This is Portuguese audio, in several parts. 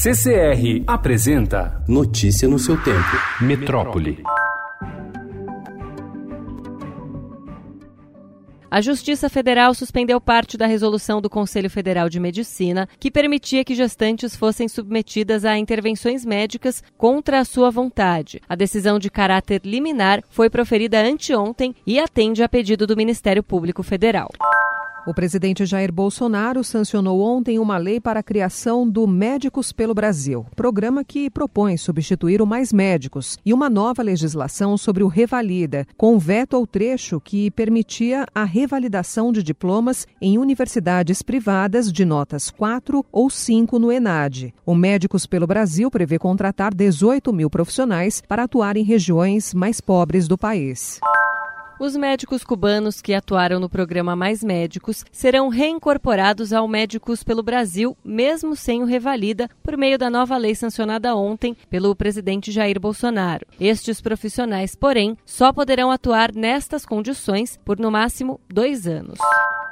CCR apresenta Notícia no seu tempo. Metrópole. A Justiça Federal suspendeu parte da resolução do Conselho Federal de Medicina que permitia que gestantes fossem submetidas a intervenções médicas contra a sua vontade. A decisão de caráter liminar foi proferida anteontem e atende a pedido do Ministério Público Federal. O presidente Jair Bolsonaro sancionou ontem uma lei para a criação do Médicos pelo Brasil, programa que propõe substituir o Mais Médicos, e uma nova legislação sobre o Revalida, com veto ao trecho que permitia a revalidação de diplomas em universidades privadas de notas 4 ou 5 no ENAD. O Médicos pelo Brasil prevê contratar 18 mil profissionais para atuar em regiões mais pobres do país. Os médicos cubanos que atuaram no programa Mais Médicos serão reincorporados ao Médicos pelo Brasil, mesmo sem o Revalida, por meio da nova lei sancionada ontem pelo presidente Jair Bolsonaro. Estes profissionais, porém, só poderão atuar nestas condições por no máximo dois anos.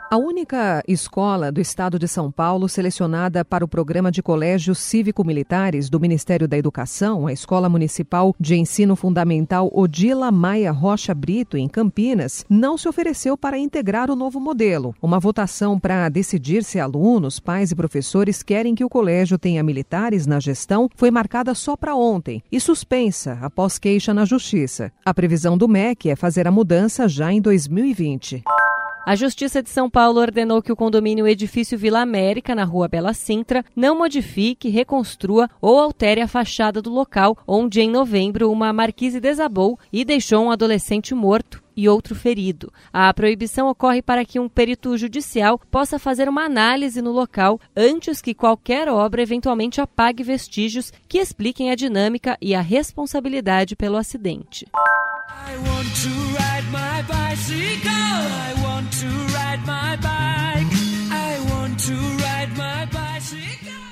A única escola do estado de São Paulo selecionada para o programa de colégios cívico-militares do Ministério da Educação, a Escola Municipal de Ensino Fundamental Odila Maia Rocha Brito, em Campinas, não se ofereceu para integrar o novo modelo. Uma votação para decidir se alunos, pais e professores querem que o colégio tenha militares na gestão foi marcada só para ontem e suspensa após queixa na Justiça. A previsão do MEC é fazer a mudança já em 2020. A Justiça de São Paulo ordenou que o condomínio Edifício Vila América, na rua Bela Sintra, não modifique, reconstrua ou altere a fachada do local, onde em novembro uma marquise desabou e deixou um adolescente morto e outro ferido. A proibição ocorre para que um perito judicial possa fazer uma análise no local antes que qualquer obra eventualmente apague vestígios que expliquem a dinâmica e a responsabilidade pelo acidente. to ride my bike.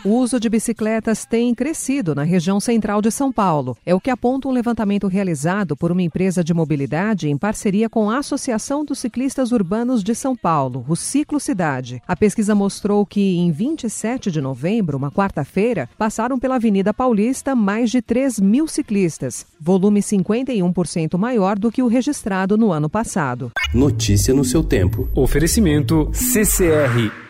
O uso de bicicletas tem crescido na região central de São Paulo. É o que aponta um levantamento realizado por uma empresa de mobilidade em parceria com a Associação dos Ciclistas Urbanos de São Paulo, o Ciclo Cidade. A pesquisa mostrou que em 27 de novembro, uma quarta-feira, passaram pela Avenida Paulista mais de 3 mil ciclistas, volume 51% maior do que o registrado no ano passado. Notícia no seu tempo. Oferecimento CCR